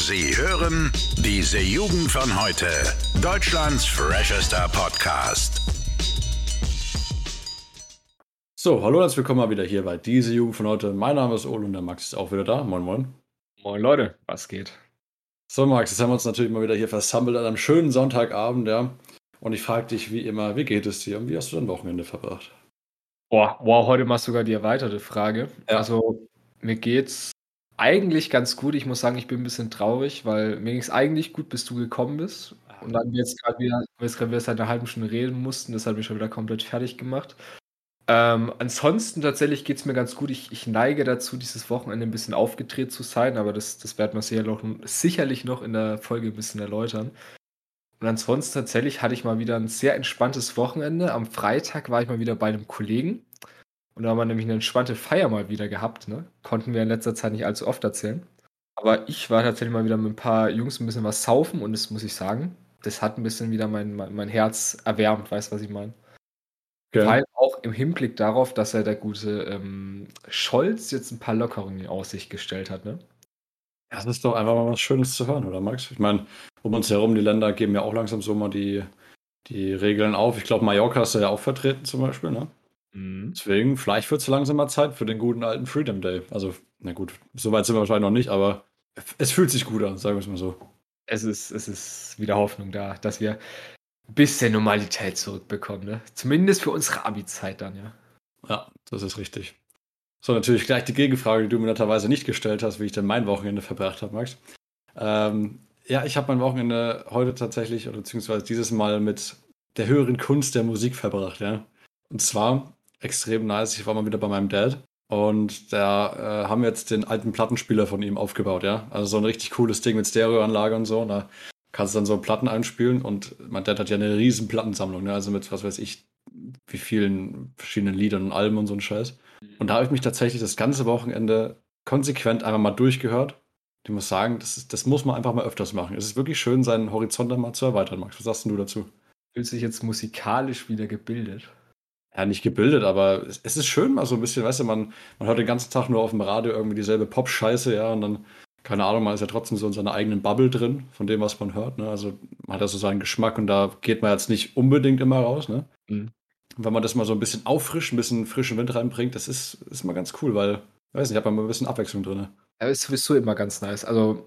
Sie hören diese Jugend von heute. Deutschlands freshester Podcast. So, hallo, herzlich willkommen mal wieder hier bei diese Jugend von heute. Mein Name ist Ole und der Max ist auch wieder da. Moin, moin. Moin Leute, was geht? So, Max, jetzt haben wir uns natürlich mal wieder hier versammelt an einem schönen Sonntagabend, ja. Und ich frage dich wie immer, wie geht es dir und wie hast du dein Wochenende verbracht? Boah, wow, heute machst du sogar die erweiterte Frage. Ja. Also, mir geht's eigentlich ganz gut. Ich muss sagen, ich bin ein bisschen traurig, weil mir ging es eigentlich gut, bis du gekommen bist. Und dann jetzt gerade wieder, wir jetzt gerade wieder seit einer halben Stunde reden mussten, das hat mich schon wieder komplett fertig gemacht. Ähm, ansonsten tatsächlich geht es mir ganz gut. Ich, ich neige dazu, dieses Wochenende ein bisschen aufgedreht zu sein, aber das, das werden wir sicher noch, sicherlich noch in der Folge ein bisschen erläutern. Und ansonsten tatsächlich hatte ich mal wieder ein sehr entspanntes Wochenende. Am Freitag war ich mal wieder bei einem Kollegen. Und da haben wir nämlich eine entspannte Feier mal wieder gehabt. Ne? Konnten wir in letzter Zeit nicht allzu oft erzählen. Aber ich war tatsächlich mal wieder mit ein paar Jungs ein bisschen was saufen und das muss ich sagen, das hat ein bisschen wieder mein, mein, mein Herz erwärmt, weißt du, was ich meine? Okay. Weil auch im Hinblick darauf, dass er der gute ähm, Scholz jetzt ein paar Lockerungen in Aussicht gestellt hat, ne? Das ist doch einfach mal was Schönes zu hören, oder Max? Ich meine, um uns herum, die Länder geben ja auch langsam so mal die, die Regeln auf. Ich glaube, Mallorca ist ja auch vertreten zum Beispiel, ne? Mhm. Deswegen, vielleicht wird es langsam mal Zeit für den guten alten Freedom Day. Also, na gut, so weit sind wir wahrscheinlich noch nicht, aber es fühlt sich gut an, sagen wir es mal so. Es ist, es ist wieder Hoffnung da, dass wir ein bisschen Normalität zurückbekommen, ne? Zumindest für unsere Abi-Zeit dann, ja. Ja, das ist richtig. So, natürlich gleich die Gegenfrage, die du mir netterweise nicht gestellt hast, wie ich denn mein Wochenende verbracht habe, Max. Ähm, ja, ich habe mein Wochenende heute tatsächlich, oder beziehungsweise dieses Mal mit der höheren Kunst der Musik verbracht, ja. Und zwar extrem nice, ich war mal wieder bei meinem Dad und da äh, haben wir jetzt den alten Plattenspieler von ihm aufgebaut, ja. Also so ein richtig cooles Ding mit Stereoanlage und so. Und da kannst du dann so Platten einspielen und mein Dad hat ja eine riesen Plattensammlung, ne? Also mit, was weiß ich, wie vielen verschiedenen Liedern und Alben und so ein Scheiß. Und da habe ich mich tatsächlich das ganze Wochenende konsequent einfach mal durchgehört. Ich muss sagen, das, ist, das muss man einfach mal öfters machen. Es ist wirklich schön, seinen Horizont dann mal zu erweitern, Max. Was sagst du dazu? Fühlt sich jetzt musikalisch wieder gebildet. Ja, nicht gebildet, aber es, es ist schön mal so ein bisschen, weißt du, man, man hört den ganzen Tag nur auf dem Radio irgendwie dieselbe Pop-Scheiße, ja, und dann, keine Ahnung, man ist ja trotzdem so in seiner eigenen Bubble drin, von dem, was man hört, ne? Also man hat ja so seinen Geschmack und da geht man jetzt nicht unbedingt immer raus, ne? Mhm. Wenn man das mal so ein bisschen auffrischt, ein bisschen frischen Wind reinbringt, das ist, ist mal ganz cool, weil, weiß nicht, hat man mal ein bisschen Abwechslung drin. Ja, ist sowieso immer ganz nice. Also,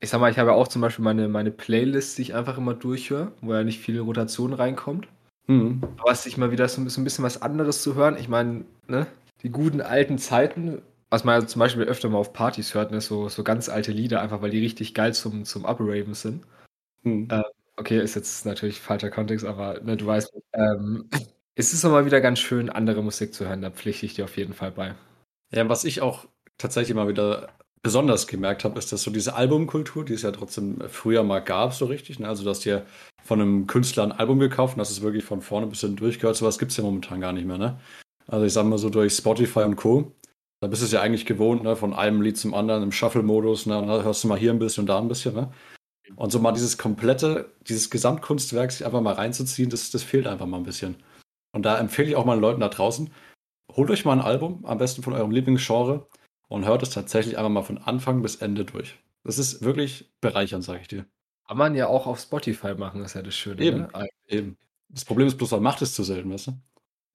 ich sag mal, ich habe ja auch zum Beispiel meine, meine Playlist, die ich einfach immer durchhöre, wo ja nicht viel Rotation reinkommt. Mhm. Aber es ist mal wieder so ein bisschen, ein bisschen was anderes zu hören. Ich meine, ne, die guten alten Zeiten, was man ja zum Beispiel öfter mal auf Partys hört, ne, so, so ganz alte Lieder, einfach weil die richtig geil zum, zum Upraven sind. Mhm. Äh, okay, ist jetzt natürlich falscher Kontext, aber ne, du weißt, ähm, es ist immer wieder ganz schön, andere Musik zu hören, da pflichte ich dir auf jeden Fall bei. Ja, was ich auch tatsächlich mal wieder besonders gemerkt habe, ist, dass so diese Albumkultur, die es ja trotzdem früher mal gab, so richtig, ne? also dass dir von einem Künstler ein Album gekauft und hast es wirklich von vorne bis hinten durchgehört, sowas gibt es ja momentan gar nicht mehr. Ne? Also ich sag mal so durch Spotify und Co., da bist du es ja eigentlich gewohnt, ne? von einem Lied zum anderen im Shuffle-Modus, ne? dann hörst du mal hier ein bisschen und da ein bisschen. Ne? Und so mal dieses komplette, dieses Gesamtkunstwerk sich einfach mal reinzuziehen, das, das fehlt einfach mal ein bisschen. Und da empfehle ich auch meinen Leuten da draußen, holt euch mal ein Album, am besten von eurem Lieblingsgenre, und hört es tatsächlich einfach mal von Anfang bis Ende durch. Das ist wirklich bereichernd, sage ich dir. Kann man ja auch auf Spotify machen, ist ja das Schöne. Eben, Ne? eben. Das Problem ist bloß, man macht es zu selten, weißt du?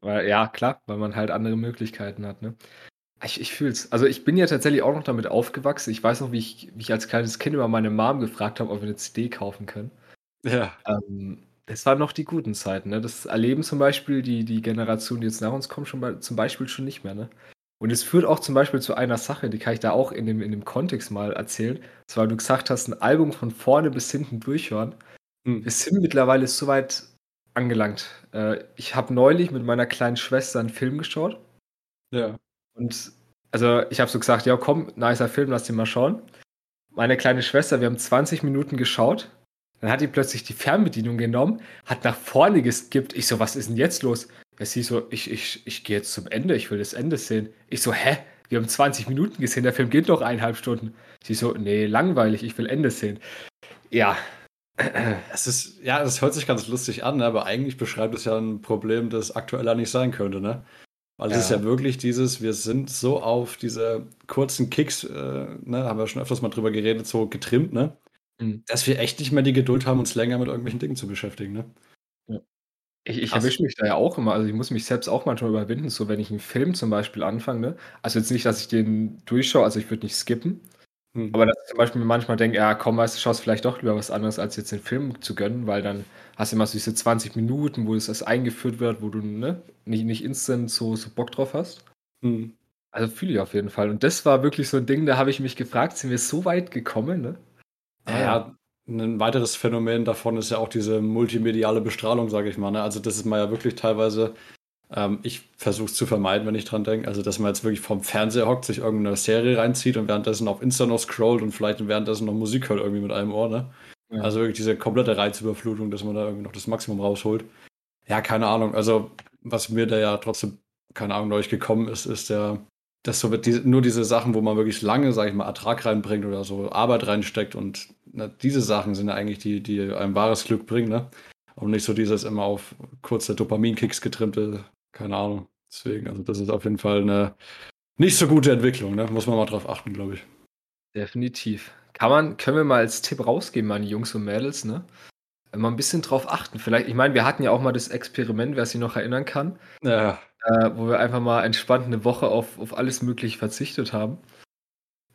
Weil, ja, klar, weil man halt andere Möglichkeiten hat, ne? Ich, ich fühl's. Also ich bin ja tatsächlich auch noch damit aufgewachsen. Ich weiß noch, wie ich, wie ich als kleines Kind immer meine Mom gefragt habe, ob wir eine CD kaufen können. Ja. Ähm, das waren noch die guten Zeiten, ne? Das erleben zum Beispiel die, die Generation, die jetzt nach uns kommt, schon bei, zum Beispiel schon nicht mehr, ne? Und es führt auch zum Beispiel zu einer Sache, die kann ich da auch in dem, in dem Kontext mal erzählen. Zwar, du gesagt hast, ein Album von vorne bis hinten durchhören. Hm. Wir sind mittlerweile so weit angelangt. Äh, ich habe neulich mit meiner kleinen Schwester einen Film geschaut. Ja. Und also ich habe so gesagt, ja komm, nicer Film, lass den mal schauen. Meine kleine Schwester, wir haben 20 Minuten geschaut. Dann hat die plötzlich die Fernbedienung genommen, hat nach vorne geskippt. Ich so, was ist denn jetzt los? Ja, sie so, ich, ich, ich gehe jetzt zum Ende, ich will das Ende sehen. Ich so, hä? Wir haben 20 Minuten gesehen, der Film geht noch eineinhalb Stunden. Sie so, nee, langweilig, ich will Ende sehen. Ja. Es ist, ja, das hört sich ganz lustig an, aber eigentlich beschreibt es ja ein Problem, das aktueller nicht sein könnte, ne? Weil es ist ja wirklich dieses, wir sind so auf diese kurzen Kicks, äh, ne, haben wir schon öfters mal drüber geredet, so getrimmt, ne? Mhm. Dass wir echt nicht mehr die Geduld haben, uns länger mit irgendwelchen Dingen zu beschäftigen, ne? Ich, ich erwische mich da ja auch immer, also ich muss mich selbst auch manchmal überwinden, so wenn ich einen Film zum Beispiel anfange, ne? Also jetzt nicht, dass ich den durchschaue, also ich würde nicht skippen, hm. aber dass ich zum Beispiel manchmal denke, ja komm, weißt du, schaust vielleicht doch lieber was anderes, als jetzt den Film zu gönnen, weil dann hast du immer so diese 20 Minuten, wo es erst eingeführt wird, wo du ne, nicht, nicht instant so, so Bock drauf hast. Mhm. Also fühle ich auf jeden Fall. Und das war wirklich so ein Ding, da habe ich mich gefragt, sind wir so weit gekommen, ne? Ja, ja, ein weiteres Phänomen davon ist ja auch diese multimediale Bestrahlung, sage ich mal. Ne? Also das ist mal ja wirklich teilweise, ähm, ich versuche es zu vermeiden, wenn ich dran denke, also dass man jetzt wirklich vom Fernseher hockt, sich irgendeine Serie reinzieht und währenddessen auf Insta noch scrollt und vielleicht währenddessen noch Musik hört irgendwie mit einem Ohr, ne? Ja. Also wirklich diese komplette Reizüberflutung, dass man da irgendwie noch das Maximum rausholt. Ja, keine Ahnung. Also, was mir da ja trotzdem, keine Ahnung, durch gekommen ist, ist der, dass so die, nur diese Sachen, wo man wirklich lange, sag ich mal, Ertrag reinbringt oder so Arbeit reinsteckt und na, diese Sachen sind ja eigentlich die, die ein wahres Glück bringen, ne? Und nicht so dieses immer auf kurze Dopaminkicks getrimmte, keine Ahnung. Deswegen, also das ist auf jeden Fall eine nicht so gute Entwicklung, ne? Muss man mal drauf achten, glaube ich. Definitiv. Kann man, können wir mal als Tipp rausgeben an die Jungs und Mädels, ne? Mal ein bisschen drauf achten. Vielleicht, ich meine, wir hatten ja auch mal das Experiment, wer sich noch erinnern kann. Ja. Äh, wo wir einfach mal entspannt eine Woche auf, auf alles Mögliche verzichtet haben.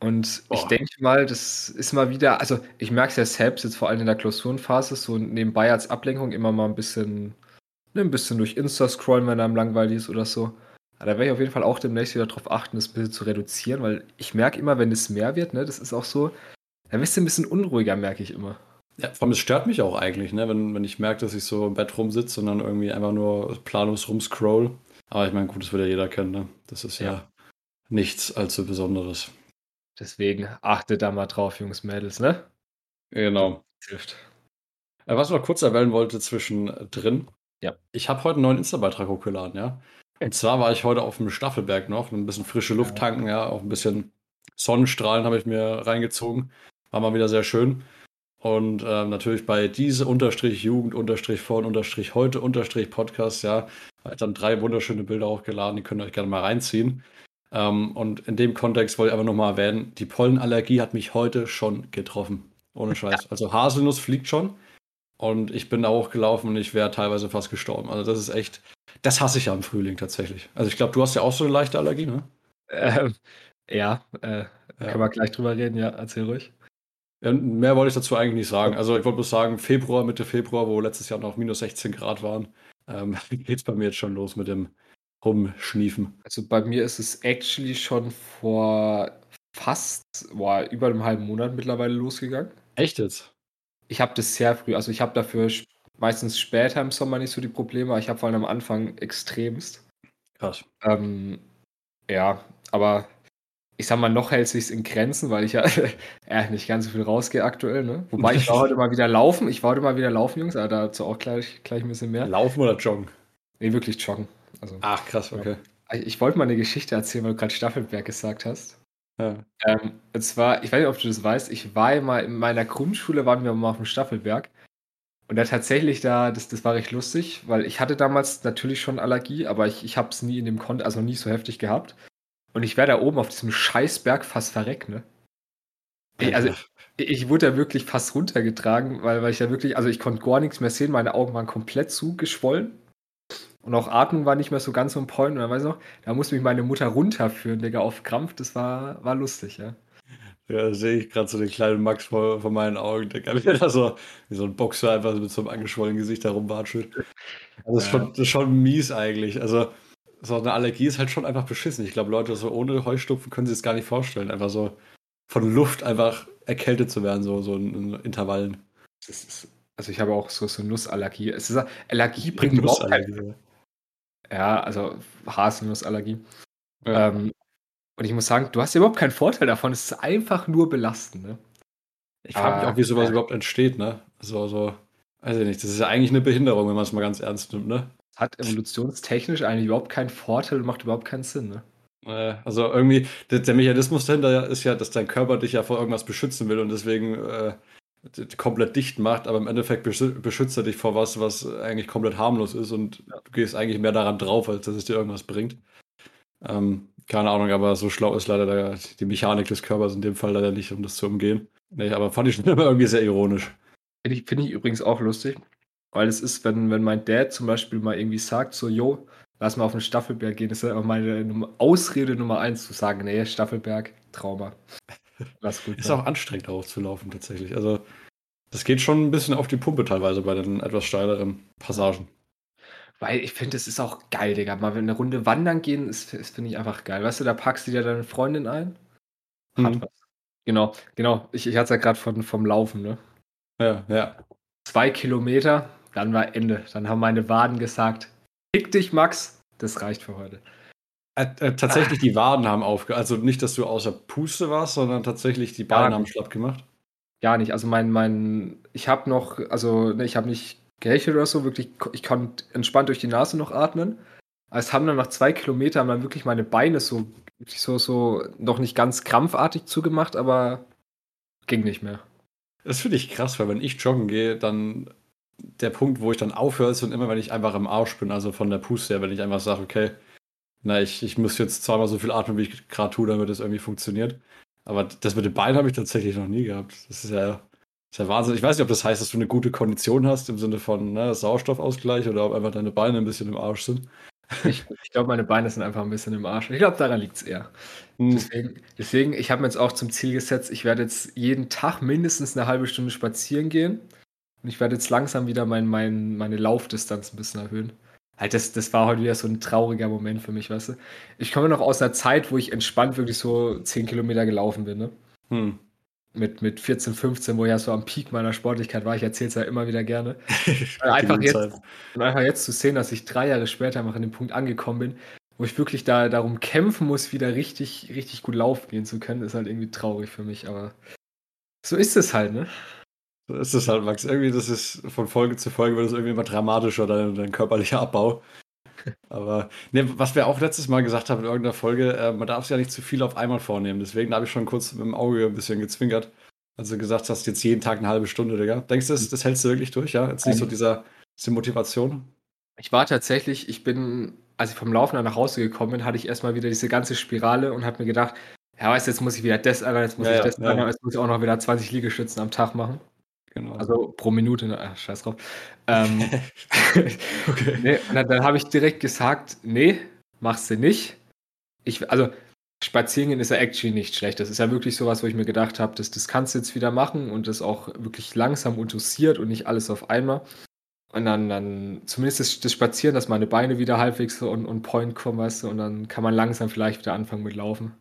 Und Boah. ich denke mal, das ist mal wieder, also ich merke es ja selbst, jetzt vor allem in der Klausurenphase, so nebenbei als Ablenkung immer mal ein bisschen, ne, ein bisschen durch Insta scrollen, wenn einem langweilig ist oder so. da werde ich auf jeden Fall auch demnächst wieder darauf achten, das ein bisschen zu reduzieren, weil ich merke immer, wenn es mehr wird, ne, das ist auch so, dann bist du ein bisschen unruhiger, merke ich immer. Ja, vor allem, es stört mich auch eigentlich, ne? wenn, wenn ich merke, dass ich so im Bett rumsitze und dann irgendwie einfach nur planlos rumscroll. Aber ich meine, gut, das wird ja jeder kennen. Ne? Das ist ja. ja nichts allzu Besonderes. Deswegen achtet da mal drauf, Jungs, Mädels, ne? Genau. Das hilft. Äh, was ich noch kurz erwähnen wollte zwischendrin. Ja. Ich habe heute einen neuen Insta-Beitrag hochgeladen, ja. Und zwar war ich heute auf dem Staffelberg noch, ein bisschen frische Luft tanken, ja, auch ein bisschen Sonnenstrahlen habe ich mir reingezogen. War mal wieder sehr schön. Und äh, natürlich bei diese unterstrich Jugend unterstrich vorn unterstrich heute unterstrich Podcast, ja, dann drei wunderschöne Bilder hochgeladen, die könnt ihr euch gerne mal reinziehen. Ähm, und in dem Kontext wollte ich einfach nochmal erwähnen, die Pollenallergie hat mich heute schon getroffen. Ohne Scheiß. Also Haselnuss fliegt schon. Und ich bin da hochgelaufen und ich wäre teilweise fast gestorben. Also das ist echt, das hasse ich ja im Frühling tatsächlich. Also ich glaube, du hast ja auch so eine leichte Allergie, ne? Ähm, ja, äh, ja, können wir gleich drüber reden, ja, erzähl ruhig. Ja, mehr wollte ich dazu eigentlich nicht sagen. Also ich wollte bloß sagen, Februar, Mitte Februar, wo letztes Jahr noch minus 16 Grad waren, ähm, geht es bei mir jetzt schon los mit dem Rumschniefen. Also bei mir ist es actually schon vor fast boah, über einem halben Monat mittlerweile losgegangen. Echt jetzt? Ich habe das sehr früh, also ich habe dafür meistens später im Sommer nicht so die Probleme, aber ich habe vor allem am Anfang extremst. Krass. Ähm, ja, aber ich sag mal, noch hält sich in Grenzen, weil ich ja äh, nicht ganz so viel rausgehe aktuell. Ne? Wobei ich war heute mal wieder laufen. Ich war heute mal wieder laufen, Jungs, aber dazu auch gleich, gleich ein bisschen mehr. Laufen oder joggen? Nee, wirklich joggen. Also, Ach, krass, okay. Ich wollte mal eine Geschichte erzählen, weil du gerade Staffelberg gesagt hast. Ja. Ähm, und zwar, ich weiß nicht, ob du das weißt, ich war ja mal in meiner Grundschule, waren wir mal auf dem Staffelberg. Und da tatsächlich da, das, das war recht lustig, weil ich hatte damals natürlich schon Allergie, aber ich, ich habe es nie in dem Kontext, also nie so heftig gehabt. Und ich wäre da oben auf diesem Scheißberg fast verreckt, ne? Ich, also, ich, ich wurde da wirklich fast runtergetragen, weil, weil ich da wirklich, also ich konnte gar nichts mehr sehen, meine Augen waren komplett zugeschwollen. Und auch Atmung war nicht mehr so ganz so ein Point. Dann weiß noch, da musste mich meine Mutter runterführen, Digga, auf Krampf. Das war, war lustig, ja. Ja, sehe ich gerade so den kleinen Max vor, vor meinen Augen, der kann da so wie so ein Boxer einfach mit so einem angeschwollenen Gesicht herumwatschelt. Also das, ist schon, das ist schon mies eigentlich. Also so eine Allergie ist halt schon einfach beschissen. Ich glaube, Leute so ohne Heustupfen können sich das gar nicht vorstellen. Einfach so von Luft einfach erkältet zu werden, so, so in, Intervallen. Ist, also ich habe auch so, so Nussallergie. Es ist, Allergie bringt überhaupt keine, Ja, also Haselnussallergie. Ja. Ähm, und ich muss sagen, du hast überhaupt keinen Vorteil davon. Es ist einfach nur belastend, ne? Ich frage mich auch, wie sowas äh, überhaupt entsteht, ne? So, so, weiß ich nicht. Das ist ja eigentlich eine Behinderung, wenn man es mal ganz ernst nimmt, ne? hat evolutionstechnisch eigentlich überhaupt keinen Vorteil und macht überhaupt keinen Sinn. Ne? Also irgendwie, der, der, Mechanismus dahinter ist ja, dass dein Körper dich ja vor irgendwas beschützen will und deswegen äh, komplett dicht macht, aber im Endeffekt beschützt er dich vor was, was eigentlich komplett harmlos ist und du gehst eigentlich mehr daran drauf, als dass es dir irgendwas bringt. Ähm, keine Ahnung, aber so schlau ist leider der, die Mechanik des Körpers in dem Fall leider nicht, um das zu umgehen. Nee, aber fand ich schon immer irgendwie sehr ironisch. Finde ich, find ich übrigens auch lustig, weil es ist, wenn, wenn mein Dad zum Beispiel mal irgendwie sagt, so, jo, lass mal auf den Staffelberg gehen, ist ja immer meine Ausrede Nummer eins zu sagen, nee, Staffelberg, Trauma. Lass gut. ist auch anstrengend aufzulaufen tatsächlich. Also das geht schon ein bisschen auf die Pumpe teilweise bei den etwas steileren Passagen. Weil ich finde, es ist auch geil, Digga. Mal eine Runde wandern gehen, ist, ist finde ich einfach geil. Weißt du, da packst du dir deine Freundin ein. Hat mhm. was. Genau, genau. Ich, ich hatte es ja gerade vom Laufen, ne? Ja, ja. Zwei Kilometer, dann war Ende. Dann haben meine Waden gesagt, Fick dich, Max. Das reicht für heute. Äh, äh, tatsächlich, die Waden haben aufgehört. Also nicht, dass du außer Puste warst, sondern tatsächlich die Beine haben schlapp gemacht. Gar nicht. Also mein, mein, ich habe noch, also ne, ich habe nicht gehechelt oder so, wirklich, ich konnte entspannt durch die Nase noch atmen. Es haben dann nach zwei Kilometern dann wirklich meine Beine so, so, so noch nicht ganz krampfartig zugemacht, aber ging nicht mehr. Das finde ich krass, weil wenn ich joggen gehe, dann der Punkt, wo ich dann aufhöre, ist und immer, wenn ich einfach im Arsch bin, also von der Puste her, wenn ich einfach sage, okay, na, ich, ich muss jetzt zweimal so viel atmen, wie ich gerade tue, damit es irgendwie funktioniert. Aber das mit den Beinen habe ich tatsächlich noch nie gehabt. Das ist ja, das ist ja Wahnsinn. Ich weiß nicht, ob das heißt, dass du eine gute Kondition hast im Sinne von ne, Sauerstoffausgleich oder ob einfach deine Beine ein bisschen im Arsch sind. Ich, ich glaube, meine Beine sind einfach ein bisschen im Arsch. Ich glaube, daran liegt es eher. Hm. Deswegen, deswegen, ich habe mir jetzt auch zum Ziel gesetzt, ich werde jetzt jeden Tag mindestens eine halbe Stunde spazieren gehen. Und ich werde jetzt langsam wieder mein, mein, meine Laufdistanz ein bisschen erhöhen. Halt, das, das war heute wieder so ein trauriger Moment für mich, weißt du. Ich komme noch aus einer Zeit, wo ich entspannt wirklich so 10 Kilometer gelaufen bin, ne? Hm. Mit, mit 14, 15, wo ich ja so am Peak meiner Sportlichkeit war. Ich erzähle es ja immer wieder gerne. einfach, jetzt, und einfach jetzt zu sehen, dass ich drei Jahre später mal an dem Punkt angekommen bin, wo ich wirklich da darum kämpfen muss, wieder richtig, richtig gut laufen gehen zu können, ist halt irgendwie traurig für mich. Aber so ist es halt, ne? So ist es halt, Max. Irgendwie, das ist von Folge zu Folge wird es irgendwie immer dramatischer, dein, dein körperlicher Abbau. Aber ne, was wir auch letztes Mal gesagt haben in irgendeiner Folge, äh, man darf es ja nicht zu viel auf einmal vornehmen. Deswegen habe ich schon kurz mit dem Auge ein bisschen gezwinkert. Also gesagt hast, jetzt jeden Tag eine halbe Stunde, Digga. Denkst du, das, das hältst du wirklich durch, ja? Jetzt nicht so dieser, diese Motivation? Ich war tatsächlich, ich bin, als ich vom Laufen nach Hause gekommen bin, hatte ich erstmal wieder diese ganze Spirale und habe mir gedacht, ja, weißt du, jetzt muss ich wieder das, jetzt muss ja, ich das, ja. jetzt muss ich auch noch wieder 20 Liegestützen am Tag machen. Genau. Also pro Minute, ne? Ach, scheiß drauf. Ähm, okay. nee, dann, dann habe ich direkt gesagt, nee, machst du nicht. Ich, also spazieren gehen ist ja actually nicht schlecht. Das ist ja wirklich sowas, wo ich mir gedacht habe, das, das kannst du jetzt wieder machen und das auch wirklich langsam und dosiert und nicht alles auf einmal. Und dann, dann zumindest das, das Spazieren, dass meine Beine wieder halbwegs so on, on point kommen, weißt du, und dann kann man langsam vielleicht wieder anfangen mit Laufen.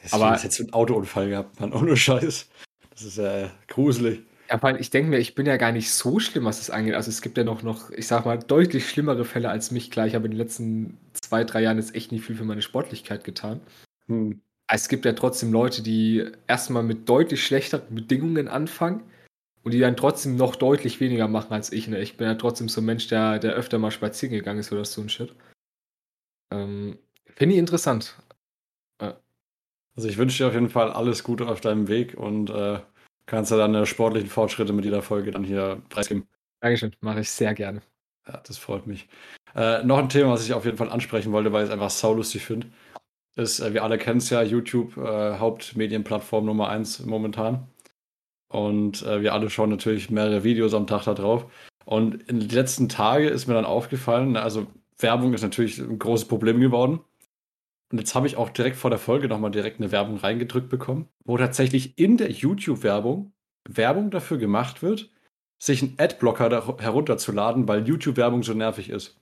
Das Aber jetzt einen Autounfall gehabt, man, ohne Scheiß. Das ist ja äh, gruselig. Ja, allem, ich denke mir, ich bin ja gar nicht so schlimm, was das angeht. Also es gibt ja noch, noch, ich sag mal, deutlich schlimmere Fälle als mich. Klar, ich habe in den letzten zwei, drei Jahren jetzt echt nicht viel für meine Sportlichkeit getan. Hm. Es gibt ja trotzdem Leute, die erstmal mit deutlich schlechteren Bedingungen anfangen und die dann trotzdem noch deutlich weniger machen als ich. Ne? Ich bin ja trotzdem so ein Mensch, der, der öfter mal spazieren gegangen ist oder so ein Shit. Ähm, Finde ich interessant. Ja. Also ich wünsche dir auf jeden Fall alles Gute auf deinem Weg und äh, kannst du deine sportlichen Fortschritte mit jeder Folge dann hier preisgeben. Dankeschön, mache ich sehr gerne. Ja, das freut mich. Äh, noch ein Thema, was ich auf jeden Fall ansprechen wollte, weil ich es einfach saulustig finde, ist, äh, wir alle kennen es ja, YouTube, äh, Hauptmedienplattform Nummer 1 momentan. Und äh, wir alle schauen natürlich mehrere Videos am Tag da drauf. Und in den letzten Tagen ist mir dann aufgefallen, also Werbung ist natürlich ein großes Problem geworden. Und jetzt habe ich auch direkt vor der Folge nochmal direkt eine Werbung reingedrückt bekommen, wo tatsächlich in der YouTube-Werbung Werbung dafür gemacht wird, sich einen Adblocker herunterzuladen, weil YouTube-Werbung so nervig ist.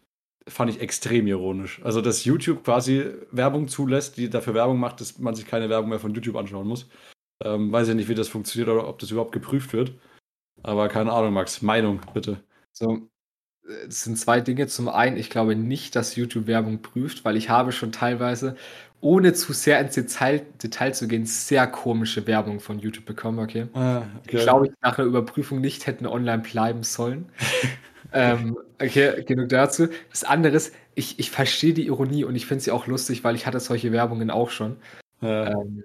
Fand ich extrem ironisch. Also, dass YouTube quasi Werbung zulässt, die dafür Werbung macht, dass man sich keine Werbung mehr von YouTube anschauen muss. Ähm, weiß ich nicht, wie das funktioniert oder ob das überhaupt geprüft wird. Aber keine Ahnung, Max. Meinung, bitte. So, es sind zwei Dinge. Zum einen, ich glaube nicht, dass YouTube Werbung prüft, weil ich habe schon teilweise, ohne zu sehr ins Detail, Detail zu gehen, sehr komische Werbung von YouTube bekommen, okay? Ah, okay. Ich glaube, ich nach einer Überprüfung nicht hätten online bleiben sollen. ähm, okay, genug dazu. Das andere ist, ich, ich verstehe die Ironie und ich finde sie auch lustig, weil ich hatte solche Werbungen auch schon. Ja. Ähm,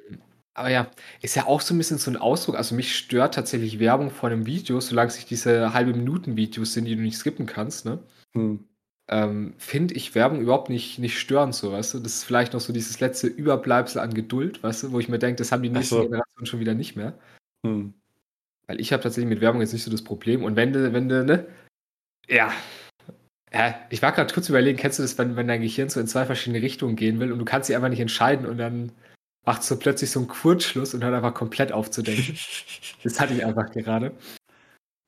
aber ja, ist ja auch so ein bisschen so ein Ausdruck. Also mich stört tatsächlich Werbung vor einem Video, solange es nicht diese halbe Minuten Videos sind, die du nicht skippen kannst, ne? Hm. ähm, finde ich Werbung überhaupt nicht, nicht störend, so, weißt du? Das ist vielleicht noch so dieses letzte Überbleibsel an Geduld, weißt du, wo ich mir denke, das haben die nächsten so. Generationen schon wieder nicht mehr. Hm. Weil ich habe tatsächlich mit Werbung jetzt nicht so das Problem. Und wenn du, wenn du, ne? Ja. ja ich war gerade kurz überlegen, kennst du das, wenn, wenn dein Gehirn so in zwei verschiedene Richtungen gehen will und du kannst dich einfach nicht entscheiden und dann macht so plötzlich so einen Kurzschluss und hört einfach komplett aufzudenken. das hatte ich einfach gerade.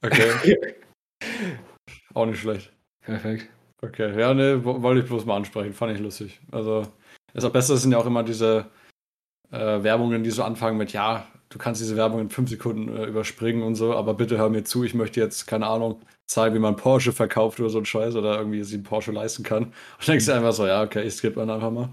Okay. Auch nicht schlecht. Perfekt. Okay, ja, ne, wollte ich bloß mal ansprechen. Fand ich lustig. Also, das am besten sind ja auch immer diese äh, Werbungen, die so anfangen mit, ja, du kannst diese Werbung in fünf Sekunden äh, überspringen und so, aber bitte hör mir zu, ich möchte jetzt, keine Ahnung, zeigen, wie man Porsche verkauft oder so ein Scheiß oder irgendwie sie einen Porsche leisten kann. Und denkst du einfach so, ja, okay, ich skippe dann einfach mal.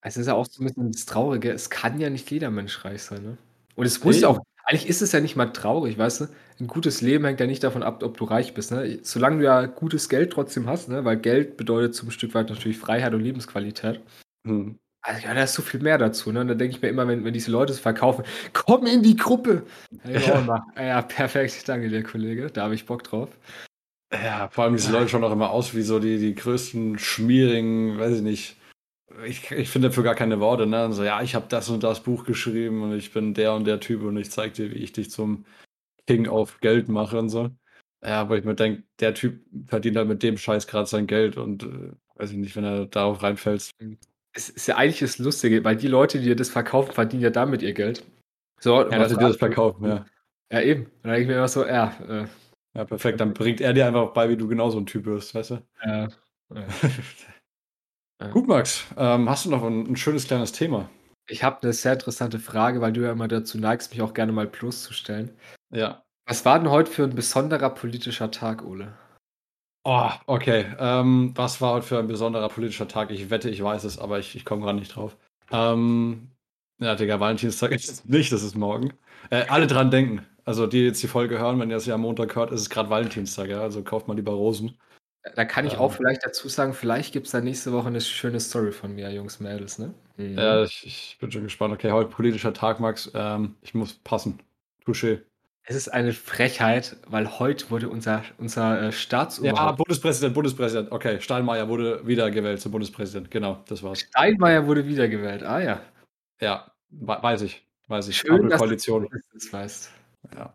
Es ist ja auch so ein bisschen das Traurige, es kann ja nicht jeder Mensch reich sein, ne? Und es muss ja auch, eigentlich ist es ja nicht mal traurig, weißt du? Ein gutes Leben hängt ja nicht davon ab, ob du reich bist, ne? Solange du ja gutes Geld trotzdem hast, ne? Weil Geld bedeutet zum Stück weit natürlich Freiheit und Lebensqualität. Hm. Also ja, da ist so viel mehr dazu, ne? Und da denke ich mir immer, wenn, wenn diese Leute es verkaufen, komm in die Gruppe! Ja, ja, perfekt, danke dir, Kollege. Da habe ich Bock drauf. Ja, vor allem diese Leute schauen auch immer aus wie so die, die größten schmierigen, weiß ich nicht, ich, ich finde dafür gar keine Worte, ne? So, ja, ich habe das und das Buch geschrieben und ich bin der und der Typ und ich zeig dir, wie ich dich zum King auf Geld mache und so. Ja, aber ich mir denke, der Typ verdient halt mit dem Scheiß gerade sein Geld und äh, weiß ich nicht, wenn er darauf reinfällt. Es ist ja eigentlich das Lustige, weil die Leute, die dir das verkaufen, verdienen ja damit ihr Geld. So, ja, Leute, die das verkaufen, ja. Ja, eben. Und dann denke ich mir immer so, ja. Äh, ja, perfekt. Dann bringt er dir einfach bei, wie du genau so ein Typ wirst, weißt du? Ja. ja. Gut, Max. Ähm, hast du noch ein, ein, schönes kleines Thema? Ich habe eine sehr interessante Frage, weil du ja immer dazu neigst, mich auch gerne mal bloßzustellen. Ja. Was war denn heute für ein besonderer politischer Tag, Ole? Oh, okay. Ähm, was war heute für ein besonderer politischer Tag? Ich wette, ich weiß es, aber ich, ich komme gerade nicht drauf. Ähm, ja, Digga, Valentinstag ist es nicht, das ist morgen. Äh, alle dran denken. Also, die jetzt die Folge hören, wenn ihr es ja am Montag hört, ist es gerade Valentinstag, ja. Also kauft mal lieber Rosen. Da kann ich auch ähm. vielleicht dazu sagen, vielleicht gibt es da nächste Woche eine schöne Story von mir, Jungs, Mädels, ne? Mhm. Ja, ich, ich, bin schon gespannt. Okay, heute politischer Tag, Max. Ähm, ich muss passen. Touché. Es ist eine Frechheit, weil heute wurde unser, unser äh, Staatsoberhaupt. Ja, Bundespräsident, Bundespräsident. Okay, Steinmeier wurde wiedergewählt zum Bundespräsident. Genau, das war's. Steinmeier wurde wiedergewählt, ah ja. Ja, weiß ich. Weiß ich. Schön, Koalition. dass du das weißt. Ja.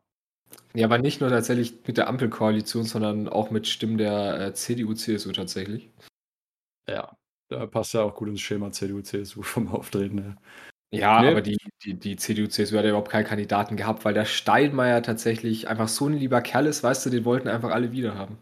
Ja, aber nicht nur tatsächlich mit der Ampelkoalition, sondern auch mit Stimmen der äh, CDU, CSU tatsächlich. Ja, da passt ja auch gut ins Schema CDU, CSU vom Auftreten her. Ja, nee. aber die, die, die CDU, CSU hat ja überhaupt keinen Kandidaten gehabt, weil der Steinmeier tatsächlich einfach so ein lieber Kerl ist, weißt du, den wollten einfach alle wieder haben.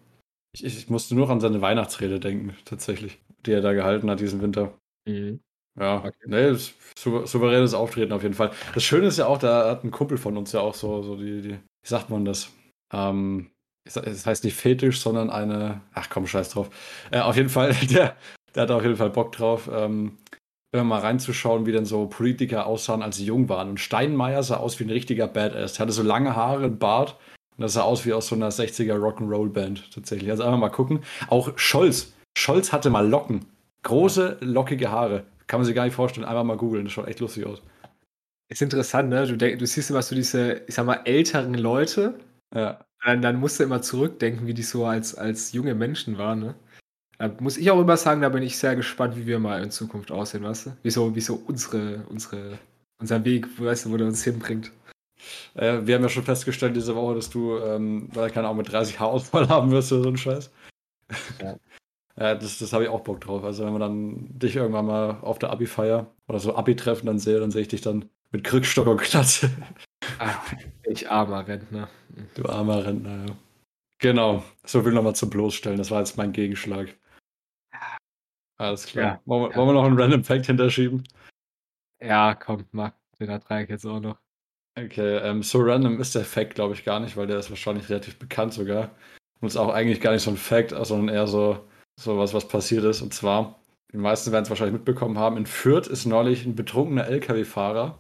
Ich, ich musste nur an seine Weihnachtsrede denken, tatsächlich, die er da gehalten hat diesen Winter. Mhm. Ja, okay. nee, souveränes Auftreten auf jeden Fall. Das Schöne ist ja auch, da hat ein Kumpel von uns ja auch so, so die, die wie sagt man das? Ähm, es heißt nicht Fetisch, sondern eine, ach komm, scheiß drauf. Äh, auf jeden Fall, der, der hat auf jeden Fall Bock drauf, ähm, immer mal reinzuschauen, wie denn so Politiker aussahen, als sie jung waren. Und Steinmeier sah aus wie ein richtiger Badass. Er hatte so lange Haare, einen Bart. Und das sah aus wie aus so einer 60er Rock'n'Roll-Band tatsächlich. Also einfach mal gucken. Auch Scholz. Scholz hatte mal Locken. Große, lockige Haare. Kann man sich gar nicht vorstellen. Einfach mal googeln. Das schaut echt lustig aus. Ist interessant, ne? Du, denk, du siehst immer so diese, ich sag mal, älteren Leute. Ja. Dann, dann musst du immer zurückdenken, wie die so als, als junge Menschen waren, ne? Da muss ich auch immer sagen, da bin ich sehr gespannt, wie wir mal in Zukunft aussehen, weißt du? Wieso, wieso unsere, unsere, unser Weg, weißt du, wo der uns hinbringt. Äh, wir haben ja schon festgestellt diese Woche, dass du, ähm, keine Ahnung, mit 30 Haarausfall haben wirst oder so ein Scheiß. Ja. Ja das, das habe ich auch Bock drauf. Also wenn wir dann dich irgendwann mal auf der Abi-Feier oder so Abi-Treffen dann sehe, dann sehe ich dich dann mit Krückstock und. Ach, ich armer Rentner. Du armer Rentner, ja. Genau. So will nochmal zum Bloßstellen. Das war jetzt mein Gegenschlag. Alles klar. Ja, wollen, wir, ja. wollen, wir noch einen Random Fact hinterschieben? Ja, komm, mach. Den ertrage ich jetzt auch noch. Okay, ähm, so random ist der Fact, glaube ich, gar nicht, weil der ist wahrscheinlich relativ bekannt sogar. Und ist auch eigentlich gar nicht so ein Fact, sondern eher so, so was, was passiert ist. Und zwar, die meisten werden es wahrscheinlich mitbekommen haben, in Fürth ist neulich ein betrunkener LKW-Fahrer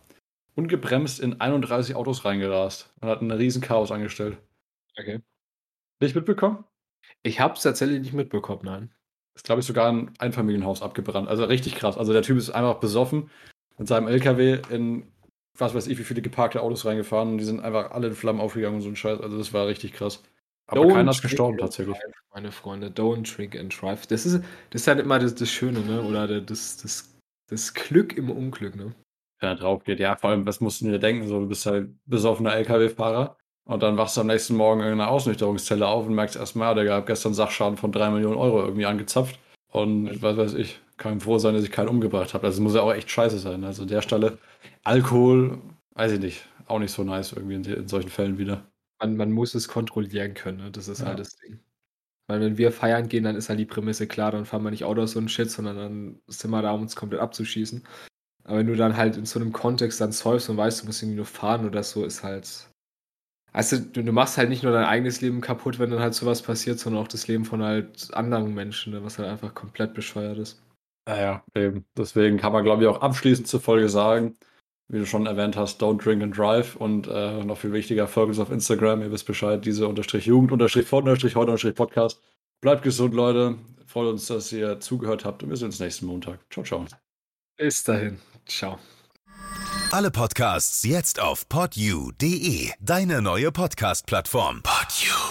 ungebremst in 31 Autos reingerast und hat ein riesen Chaos angestellt. Okay. Nicht mitbekommen? Ich habe es tatsächlich nicht mitbekommen, nein. Ist, glaube ich, sogar ein Einfamilienhaus abgebrannt. Also richtig krass. Also der Typ ist einfach besoffen mit seinem LKW in was weiß ich, wie viele geparkte Autos reingefahren und die sind einfach alle in Flammen aufgegangen und so ein Scheiß. Also das war richtig krass. Aber Don't keiner ist gestorben tatsächlich. drive, meine Freunde. Don't drink and drive. Das ist, das ist halt immer das, das Schöne, ne? Oder das, das, das Glück im Unglück, ne? Wenn er drauf geht. Ja, vor allem, was musst du dir denken? So, du bist halt besoffener LKW-Fahrer und dann wachst du am nächsten Morgen in einer Ausnüchterungszelle auf und merkst erstmal, der hat gestern Sachschaden von 3 Millionen Euro irgendwie angezapft. Und was weiß ich, kann froh sein, dass ich keinen umgebracht habe. Also es muss ja auch echt scheiße sein. Also an der Stelle, Alkohol, weiß ich nicht, auch nicht so nice irgendwie in, in solchen Fällen wieder. Man, man muss es kontrollieren können, ne? Das ist Ja. halt das Ding. Weil wenn wir feiern gehen, dann ist halt die Prämisse klar, dann fahren wir nicht Autos und Shit, sondern dann sind wir da, um uns komplett abzuschießen. Aber wenn du dann halt in so einem Kontext dann säufst und weißt, du musst irgendwie nur fahren oder so, ist halt. Also du, du machst halt nicht nur dein eigenes Leben kaputt, wenn dann halt sowas passiert, sondern auch das Leben von halt anderen Menschen, ne? was halt einfach komplett bescheuert ist. Naja, eben. Deswegen kann man, glaube ich, auch abschließend zur Folge sagen, wie du schon erwähnt hast, don't drink and drive und äh, noch viel wichtiger, folgt uns auf Instagram, ihr wisst Bescheid, diese unterstrich Jugend, unterstrich fort, unterstrich heute, unterstrich Podcast. Bleibt gesund, Leute. Freut uns, dass ihr zugehört habt und wir sehen uns nächsten Montag. Ciao, ciao. Bis dahin. Ciao. Alle Podcasts jetzt auf podyou.de, deine neue Podcast-Plattform. Podyou.